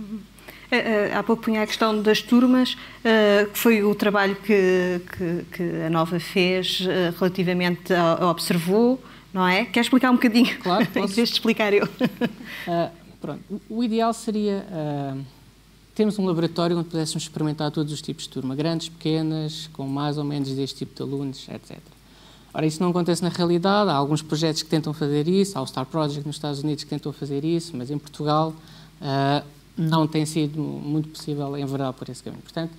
Uhum. Há pouco punha a questão das turmas, que foi o trabalho que, que, que a Nova fez relativamente ao, observou, não é? Quer explicar um bocadinho? Claro, posso. em vez de explicar eu. Uh, pronto. O ideal seria uh, termos um laboratório onde pudéssemos experimentar todos os tipos de turma, grandes, pequenas, com mais ou menos deste tipo de alunos, etc. Ora, isso não acontece na realidade, há alguns projetos que tentam fazer isso, há o Star Project nos Estados Unidos que tentou fazer isso, mas em Portugal uh, não tem sido muito possível enveredar por esse caminho. Portanto,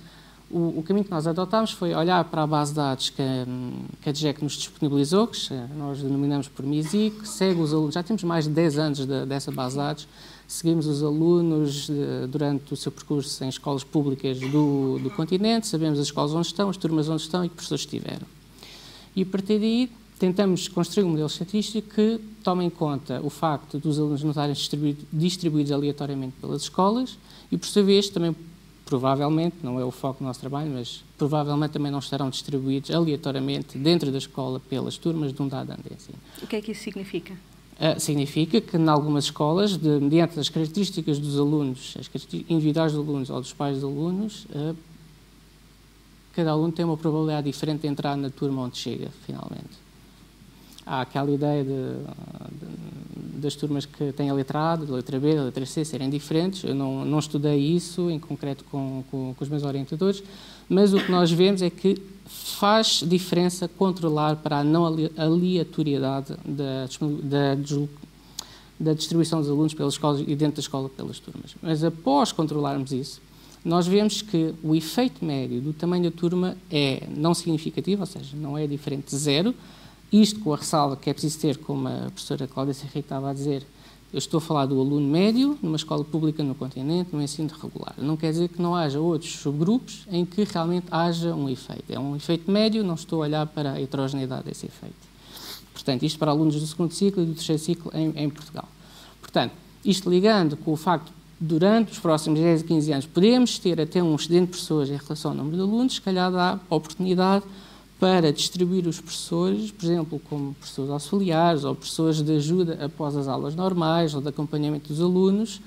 o, o, caminho que nós adotámos foi olhar para a base de dados que, que a DGEC nos disponibilizou, que nós denominamos por MISI, que segue os alunos, já temos mais de 10 anos de, dessa base de dados, seguimos os alunos de, durante o seu percurso em escolas públicas do, do continente, sabemos as escolas onde estão, as turmas onde estão e que professores estiveram. E a partir daí tentamos construir um modelo estatístico que tome em conta o facto dos alunos não estarem distribuídos, distribuídos aleatoriamente pelas escolas e, por sua vez, também provavelmente, não é o foco do nosso trabalho, mas provavelmente também não estarão distribuídos aleatoriamente dentro da escola pelas turmas de um dado ano de ensino. O que é que isso significa? Uh, significa que, em algumas escolas, de, mediante as características dos alunos, as características individuais dos alunos ou dos pais dos alunos, uh, cada aluno tem uma probabilidade diferente de entrar na turma onde chega, finalmente. Há aquela ideia de, de, das turmas que têm a letra A, a letra B, a letra C serem diferentes. Eu não, não estudei isso em concreto com, com, com os meus orientadores, mas o que nós vemos é que faz diferença controlar para a não aleatoriedade da, da, da distribuição dos alunos pelas escolas e dentro da escola pelas turmas. Mas após controlarmos isso, nós vemos que o efeito médio do tamanho da turma é não significativo, ou seja, não é diferente de zero. Isto com a ressalva que é preciso ter, como a professora Cláudia Serrito estava a dizer, eu estou a falar do aluno médio numa escola pública no continente, no ensino regular. Não quer dizer que não haja outros subgrupos em que realmente haja um efeito. É um efeito médio, não estou a olhar para a heterogeneidade desse efeito. Portanto, isto para alunos do segundo ciclo e do terceiro ciclo em, em Portugal. Portanto, isto ligando com o facto durante os próximos 10 e 15 anos podemos ter até um excedente de pessoas em relação ao número de alunos, se calhar dá oportunidade para distribuir os professores, por exemplo, como professores auxiliares ou professores de ajuda após as aulas normais ou de acompanhamento dos alunos,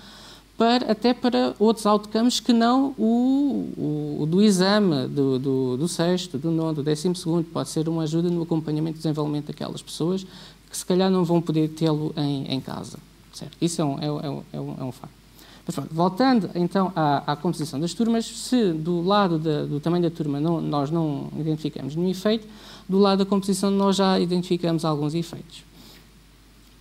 para, até para outros outcomes que não o, o, do exame do, do, do, sexto, do nono, do décimo segundo. Pode ser uma ajuda no acompanhamento e desenvolvimento daquelas pessoas que se calhar não vão poder tê-lo em, em, casa. Certo? Isso é um, é, é, é um, é um facto. Mas voltando então à, à, composição das turmas, se do lado da, do tamanho da turma não, nós não identificamos nenhum efeito, do lado da composição nós já identificamos alguns efeitos.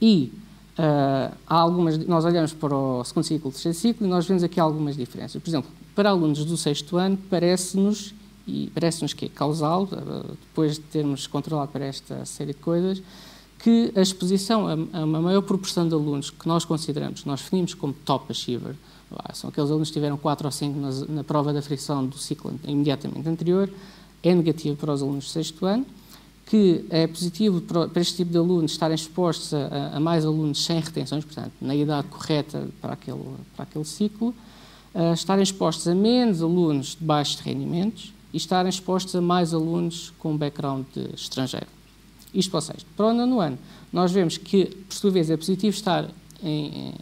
E uh, há algumas, nós olhamos para o segundo ciclo e terceiro ciclo e nós vemos aqui algumas diferenças. Por exemplo, para alunos do sexto ano, parece-nos, e parece-nos que é causal, uh, depois de termos controlado para esta série de coisas, que a exposição a, uma maior proporção de alunos que nós consideramos, nós definimos como top achiever, são aqueles alunos que tiveram 4 ou 5 na, na prova da fricção do ciclo imediatamente anterior, é negativo para os alunos do sexto ano, que é positivo para, este tipo de alunos estarem expostos a, a, mais alunos sem retenções, portanto, na idade correta para aquele, para aquele ciclo, estarem expostos a menos alunos de baixos rendimentos e estarem expostos a mais alunos com background estrangeiro. Isto para o sexto. Para o nono ano, nós vemos que, por sua vez, é positivo estar em,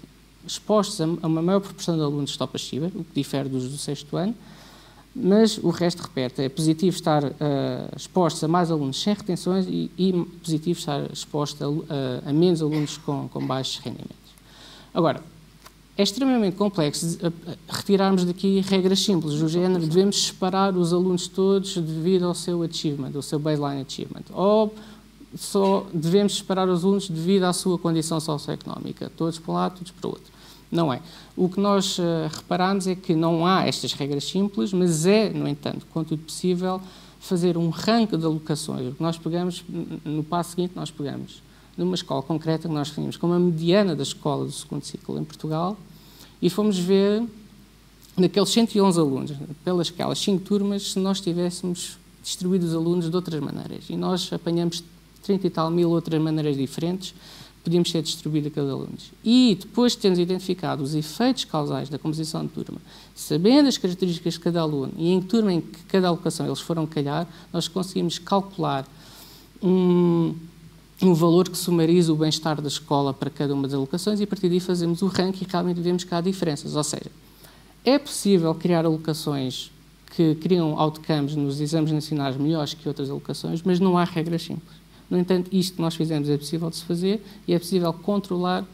expostos a, uma maior proporção de alunos top achiever, o que difere dos do sexto ano, mas o resto repete. É positivo estar uh, expostos a mais alunos sem retenções e, e positivo estar exposto a, a, a, menos alunos com, com baixos rendimentos. Agora, é extremamente complexo retirarmos daqui regras simples do género devemos separar os alunos todos devido ao seu achievement, ao seu baseline achievement. Ou só devemos separar os alunos devido à sua condição socioeconómica, todos para um lado, todos para o outro. Não é. O que nós uh, reparamos é que não há estas regras simples, mas é, no entanto, quanto possível, fazer um ranking de alocações. O que nós pegamos, no passo seguinte, nós pegamos numa escola concreta que nós definimos como a mediana da escola do segundo ciclo em Portugal e fomos ver naqueles 111 alunos, pelas aquelas 5 turmas, se nós tivéssemos distribuído os alunos de outras maneiras. E nós apanhamos 30 e tal mil outras maneiras diferentes, podíamos ser distribuídos a cada aluno. E depois de termos identificado os efeitos causais da composição de turma, sabendo as características de cada aluno e em que turma em que cada alocação eles foram calhar, nós conseguimos calcular um, um valor que sumariza o bem-estar da escola para cada uma das alocações e a partir daí fazemos o ranking e realmente vemos que há diferenças. Ou seja, É possível criar alocações que criam outcomes nos exames nacionais melhores que outras alocações, mas não há regras simples. No entanto, isto que nós fizemos é possível de se fazer e é possível controlar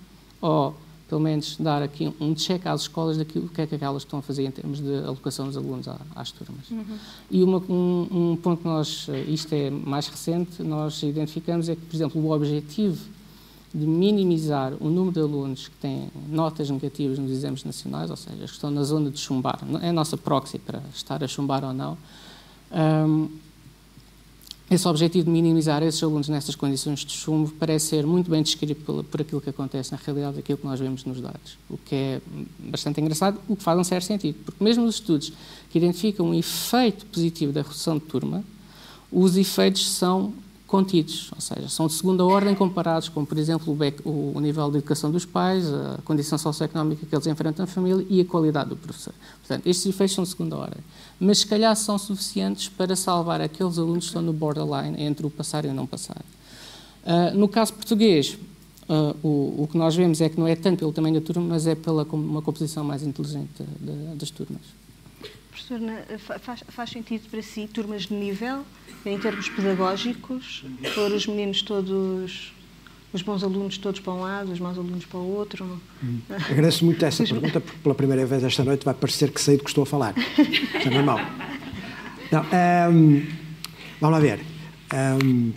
ou, pelo menos, dar aqui um check às escolas daquilo que é que elas estão a fazer em termos de alocação dos alunos às turmas. Uhum. E uma, um, um, ponto que nós, isto é mais recente, nós identificamos é que, por exemplo, o objetivo de minimizar o número de alunos que têm notas negativas nos exames nacionais, ou seja, que estão na zona de chumbar, é a nossa proxy para estar a chumbar ou não. Um, esse objetivo de minimizar esses alunos nessas condições de chumbo parece ser muito bem descrito por, por aquilo que acontece na realidade, daquilo que nós vemos nos dados. O que é bastante engraçado, o que faz um certo sentido, porque mesmo os estudos que identificam um efeito positivo da redução de turma, os efeitos são contidos, ou seja, são de segunda ordem comparados com, por exemplo, o, o, nível de educação dos pais, a condição socioeconómica que eles enfrentam na família e a qualidade do professor. Portanto, estes efeitos são de segunda ordem, mas se calhar são suficientes para salvar aqueles alunos que estão no borderline entre o passar e o não passar. Uh, no caso português, uh, o, o, que nós vemos é que não é tanto pelo tamanho da turma, mas é pela uma composição mais inteligente das turmas. Professor, faz, faz sentido para si turmas de nível em termos pedagógicos, pôr os meninos todos, os bons alunos todos para um lado, os maus alunos para o outro? Hum. Agradeço muito essa pergunta, porque pela primeira vez esta noite vai parecer que sei do que estou a falar. Isso é normal. Não, um, vamos lá ver. Um,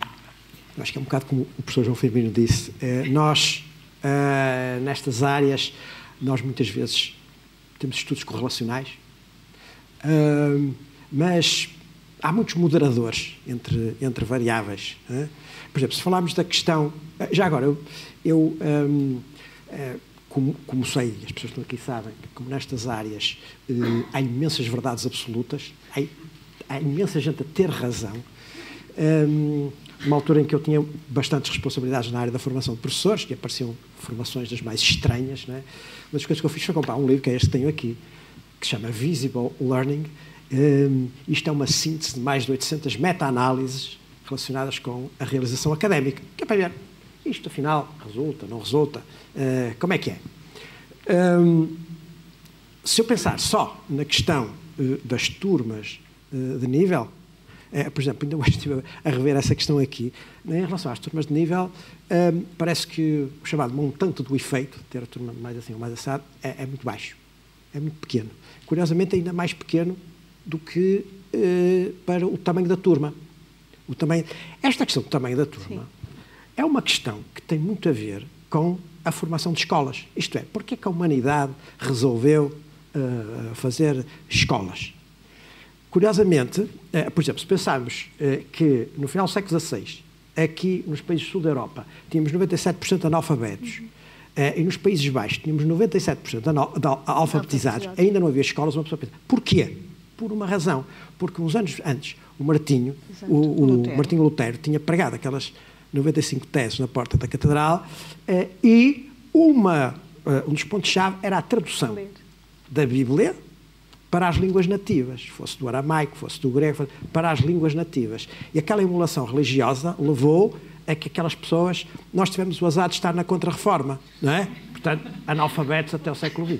acho que é um bocado como o professor João Firmino disse. Uh, nós, uh, nestas áreas, nós muitas vezes temos estudos correlacionais, uh, mas há muitos moderadores entre, entre variáveis. Né? Por exemplo, se falarmos da questão. Já agora, eu, eu um, é, como, como, sei, as pessoas que estão aqui sabem, como nestas áreas uh, há imensas verdades absolutas, há, há, imensa gente a ter razão. Um, uma altura em que eu tinha bastantes responsabilidades na área da formação de professores, que apareciam formações das mais estranhas, né? uma das coisas que eu fiz foi comprar um livro, que é este que tenho aqui, que se chama Visible Learning, um, isto é uma síntese de mais de 800 meta-análises relacionadas com a realização académica, que é para ver isto afinal resulta, não resulta, uh, como é que é. Um, se eu pensar só na questão uh, das turmas uh, de nível, por exemplo, ainda hoje estive a rever essa questão aqui, né, em relação às turmas de nível, um, parece que o chamado montante do efeito, ter a turma mais assim ou mais assado, é, é muito baixo, é muito pequeno. Curiosamente, ainda mais pequeno do que uh, para o tamanho da turma. O tamanho... Esta questão do tamanho da turma Sim. é uma questão que tem muito a ver com a formação de escolas. Isto é, porque é que a humanidade resolveu uh, fazer escolas? Curiosamente, uh, por exemplo, se pensarmos que no final do século XVI, aqui nos países do sul da Europa, tínhamos 97% de analfabetos, uhum. E nos Países Baixos tínhamos 97% de alfabetizados, ainda não havia escolas, uma pessoa pensa, porquê? por uma razão. Porque uns anos antes, o Martinho, o, o Lutero. Martinho Lutero, tinha pregado aquelas 95 teses na porta da Catedral eh, e uma, eh, um dos pontos-chave era a tradução da Bíblia para as línguas nativas, fosse do aramaico, fosse do grego, para as línguas nativas. E aquela emulação religiosa levou a que aquelas pessoas, nós tivemos o azar de estar na Contra-Reforma, não é? portanto, analfabetos até o século XX.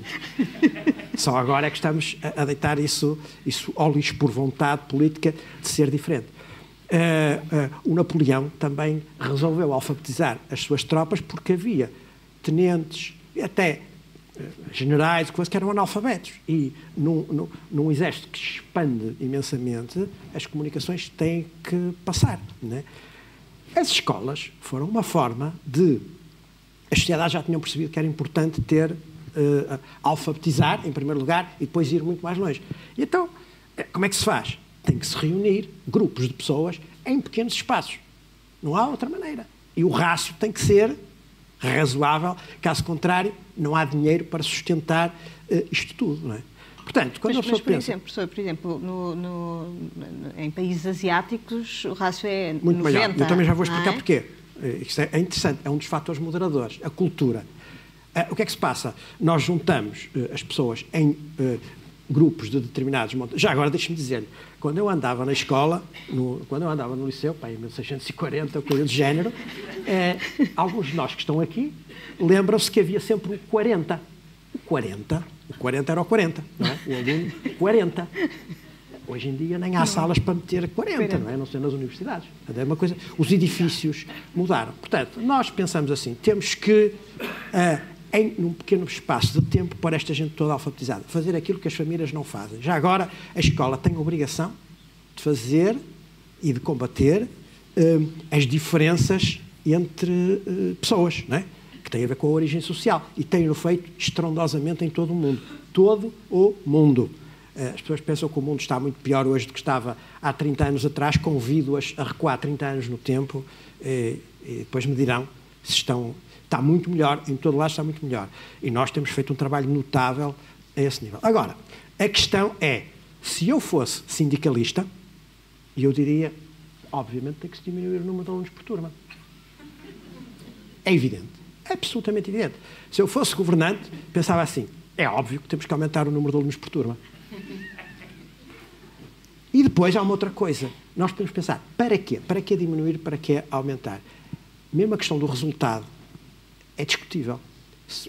Só agora é que estamos a, deitar isso, isso ao lixo por vontade política de ser diferente. Uh, uh, o Napoleão também resolveu alfabetizar as suas tropas porque havia tenentes e até uh, generais que eram analfabetos. E num, num, num, exército que expande imensamente, as comunicações têm que passar. Né? As escolas foram uma forma de as sociedades já tinham percebido que era importante ter, uh, alfabetizar, em primeiro lugar, e depois ir muito mais longe. Então, eh, como é que se faz? Tem que se reunir grupos de pessoas em pequenos espaços. Não há outra maneira. E o rácio tem que ser razoável, caso contrário, não há dinheiro para sustentar uh, isto tudo. Não é? Portanto, quando mas, mas, por pensa... Exemplo, por exemplo, no, no, em países asiáticos o rácio é Muito 90, maior. Eu também já vou explicar é? porquê. Eh, isto é, é interessante, é um dos fatores moderadores, a cultura. Eh, o que é que se passa? Nós juntamos eh, as pessoas em grupos de determinados montes. Já agora deixe-me dizer-lhe, quando eu andava na escola, no, quando eu andava no liceu, pá, em 1640, coisa de género, é, alguns de nós que estão aqui lembram-se que havia sempre o 40. O 40, O 40 era o 40, não é? O aluno 40. Hoje em dia nem há salas para meter 40, não é? Não sei nas universidades. É uma coisa. Os edifícios mudaram. Portanto, nós pensamos assim: temos que, uh, em num pequeno espaço de tempo, para esta gente toda alfabetizada, fazer aquilo que as famílias não fazem. Já agora, a escola tem a obrigação de fazer e de combater uh, as diferenças entre uh, pessoas, não é? Tem a ver com a origem social. E tem-no feito estrondosamente em todo o mundo. Todo o mundo. Uh, as pessoas pensam que o mundo está muito pior hoje do que estava há 30 anos atrás. Convido-as a recuar 30 anos no tempo e, e depois me dirão se estão. Está muito melhor, em todo lado está muito melhor. E nós temos feito um trabalho notável a esse nível. Agora, a questão é: se eu fosse sindicalista, eu diria, obviamente, tem que se diminuir o número de alunos por turma. É evidente. É absolutamente evidente. Se eu fosse governante, pensava assim: é óbvio que temos que aumentar o número de alunos por turma. E depois há uma outra coisa. Nós podemos pensar: para quê? Para que diminuir? Para que aumentar? Mesmo a questão do resultado é discutível.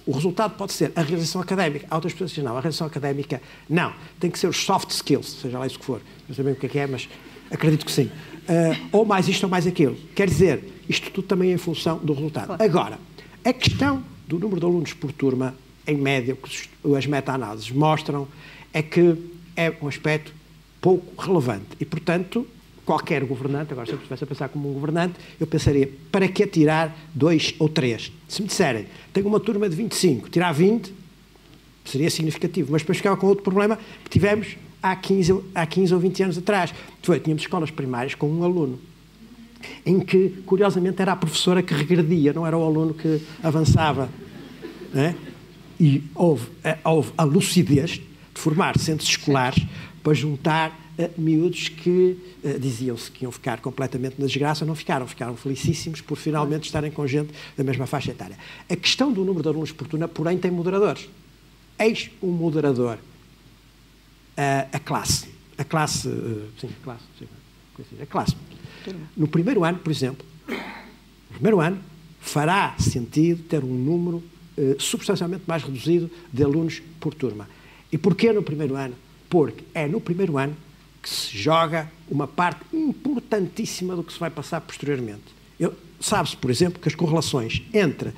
O resultado pode ser a realização académica. Há outras pessoas que dizem, não, a realização académica, não. Tem que ser os soft skills, seja lá isso que for. Não sei bem o que é que é, mas acredito que sim. Uh, ou mais isto ou mais aquilo. Quer dizer, isto tudo também é em função do resultado. Agora, a questão do número de alunos por turma, em média, que as meta-análises mostram, é que é um aspecto pouco relevante. E, portanto, qualquer governante, agora se eu estivesse a pensar como um governante, eu pensaria, para que tirar dois ou três? Se me disserem, tenho uma turma de 25, tirar 20, seria significativo. Mas depois ficava com outro problema que tivemos há 15, há 15 ou 20 anos atrás. Foi, tínhamos escolas primárias com um aluno em que, curiosamente, era a professora que regredia, não era o aluno que avançava. Né? E houve, houve a lucidez de formar centros escolares para juntar uh, miúdos que uh, diziam-se que iam ficar completamente na desgraça, não ficaram, ficaram felicíssimos por finalmente estarem com gente da mesma faixa etária. A questão do número de alunos por turma, porém, tem moderadores. Eis um moderador, uh, a classe. A classe, sim, a classe, sim, a classe no primeiro ano, por exemplo, no primeiro ano, fará sentido ter um número eh, substancialmente mais reduzido de alunos por turma. E porquê no primeiro ano? Porque é no primeiro ano que se joga uma parte importantíssima do que se vai passar posteriormente. Sabe-se, por exemplo, que as correlações entre uh,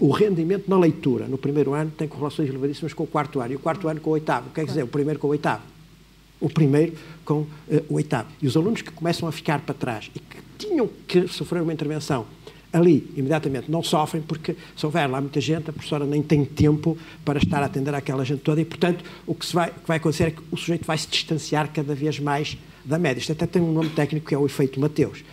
o rendimento na leitura no primeiro ano têm correlações elevadíssimas com o quarto ano e o quarto ano com o oitavo. Quer dizer, o primeiro com o oitavo o primeiro com uh, o oitavo. E os alunos que começam a ficar para trás e que tinham que sofrer uma intervenção ali, imediatamente, não sofrem porque se houver lá muita gente, a professora nem tem tempo para estar a atender aquela gente toda e, portanto, o que, vai, o que vai acontecer é que o sujeito vai se distanciar cada vez mais da média. Isto até tem um nome técnico que é o efeito Mateus.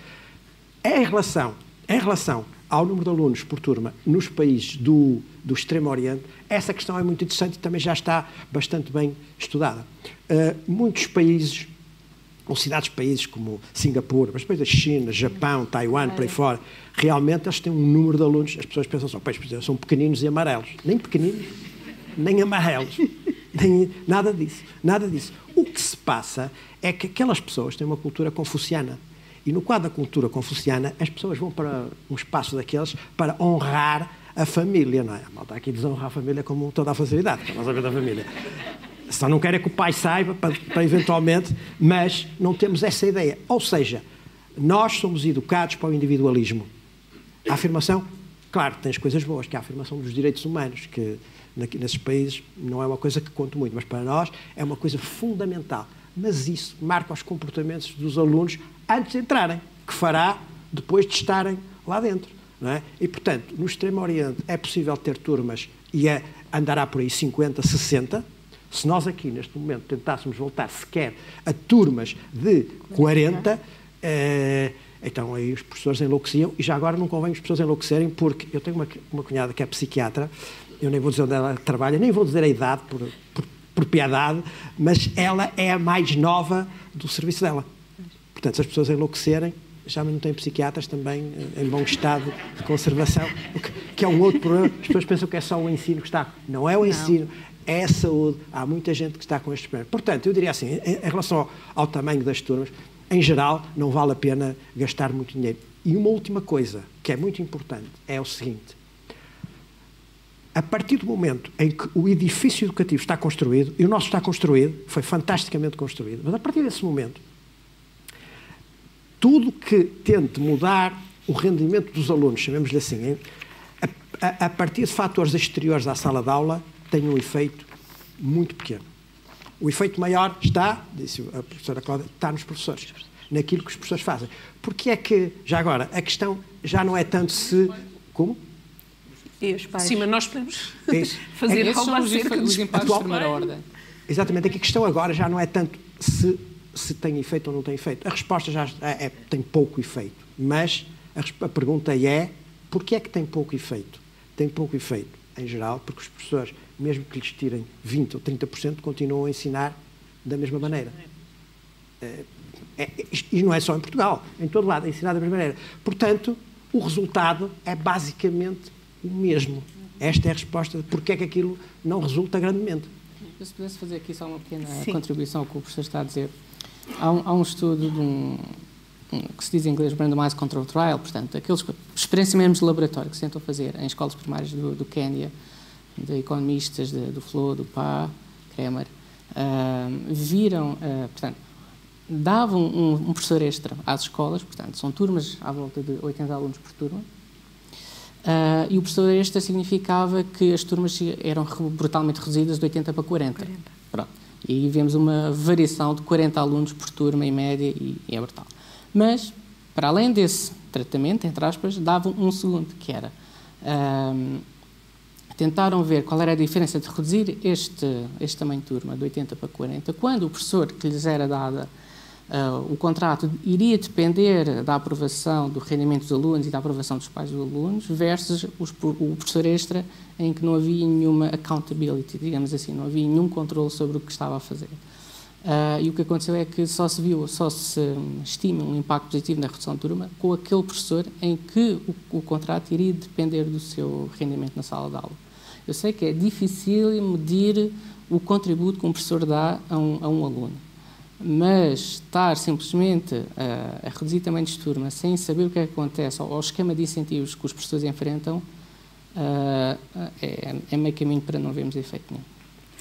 Em relação, em relação ao número de alunos por turma nos países do, do Extremo Oriente, essa questão é muito interessante e também já está bastante bem estudada. Uh, muitos países, ou cidades-países como Singapura, mas depois a China, Japão, Taiwan, por aí fora, realmente eles têm um número de alunos, as pessoas pensam só, pois, são pequeninos e amarelos. Nem pequeninos, nem amarelos. Nem, nada disso, nada disso. O que se passa é que aquelas pessoas têm uma cultura confuciana e no quadro da cultura confuciana, as pessoas vão para um espaço daqueles para honrar a família, não é? A malta aqui desonra a família como toda a facilidade, que nós a da família. Só não quer é que o pai saiba, para, para eventualmente, mas não temos essa ideia. Ou seja, nós somos educados para o individualismo. A afirmação, claro, tem as coisas boas, que é a afirmação dos direitos humanos, que nesses países não é uma coisa que conta muito, mas para nós é uma coisa fundamental. Mas isso marca os comportamentos dos alunos antes de entrarem, que fará depois de estarem lá dentro. É? E, portanto, no Extremo Oriente é possível ter turmas e é, andará por aí 50, 60. Se nós aqui, neste momento, tentássemos voltar sequer a turmas de 40, eh, então aí os professores enlouqueciam. E já agora não convém os professores enlouquecerem, porque eu tenho uma, uma cunhada que é psiquiatra, eu nem vou dizer onde ela trabalha, nem vou dizer a idade por, por, por piedade, mas ela é a mais nova do serviço dela. Portanto, se as pessoas enlouquecerem, já não têm psiquiatras também eh, em bom estado de conservação, que é um outro problema. As pessoas pensam que é só o ensino que está. Não é o ensino, é a saúde. Há muita gente que está com estes problemas. Portanto, eu diria assim, em relação ao, ao tamanho das turmas, em geral, não vale a pena gastar muito dinheiro. E uma última coisa, que é muito importante, é o seguinte. A partir do momento em que o edifício educativo está construído, e o nosso está construído, foi fantasticamente construído, mas a partir desse momento, tudo que tente mudar o rendimento dos alunos, chamemos-lhe assim, a, a, a, partir de fatores exteriores à sala de aula, tem um efeito muito pequeno. O efeito maior está, disse a professora Cláudia, está nos professores, naquilo que os professores fazem. Porque é que, já agora, a questão já não é tanto se. Como? E os pais. Sim, mas nós podemos é fazer é algo acerca dos impactos de primeira ordem. Exatamente, aqui a questão agora já não é tanto se, se tem efeito ou não tem efeito. A resposta já é, é tem pouco efeito, mas a, a pergunta é porquê é que tem pouco efeito? Tem pouco efeito, em geral, porque os professores, mesmo que lhes tirem 20% ou 30%, continuam a ensinar da mesma maneira. É, é, e não é só em Portugal, em todo lado, é ensinar da mesma maneira. Portanto, o resultado é basicamente o mesmo. Esta é a resposta de porque é que aquilo não resulta grandemente. Eu, se pudesse fazer aqui só uma pequena Sim. contribuição ao que o professor está a dizer. Há um, há um estudo de um, um, que se diz em inglês Randomized Control Trial, portanto, aqueles experiências mesmo de laboratório que se tentam fazer em escolas primárias do, do Quênia, de economistas de, do FLO, do PA, Kremer, uh, viram, uh, portanto, davam um, um, professor extra às escolas, portanto, são turmas à volta de 80 alunos por turma, Uh, e o professor extra significava que as turmas eram brutalmente reduzidas de 80 para 40. 40. Pronto. E vemos uma variação de 40 alunos por turma em média e, e é brutal. Mas, para além desse tratamento, entre aspas, davam um segundo, que era uh, tentaram ver qual era a diferença de reduzir este, este tamanho de turma de 80 para 40, quando o professor que lhes era dada Uh, o contrato iria depender da aprovação do rendimento dos alunos e da aprovação dos pais dos alunos, versus os, o professor extra, em que não havia nenhuma accountability, digamos assim, não havia nenhum controle sobre o que estava a fazer. Uh, e o que aconteceu é que só se viu, só se estima um impacto positivo na redução de turma com aquele professor em que o, o contrato iria depender do seu rendimento na sala de aula. Eu sei que é difícil medir o contributo que um professor dá a um, a um aluno mas estar simplesmente a, a reduzir tamanhos de turma sem saber o que, é que acontece, ou o esquema de incentivos que os professores enfrentam, uh, é, é meio caminho para não vermos efeito nenhum.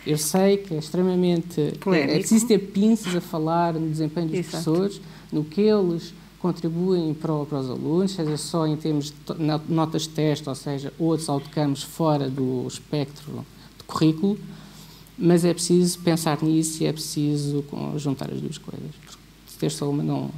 Eu sei que é extremamente. É, é preciso ter pinças a falar no desempenho dos Exato. professores, no que eles contribuem para, para, os alunos, seja só em termos de notas de teste, ou seja, outros outcomes fora do espectro de currículo, mas é preciso pensar nisso e é preciso juntar as duas coisas. Ter só uma não,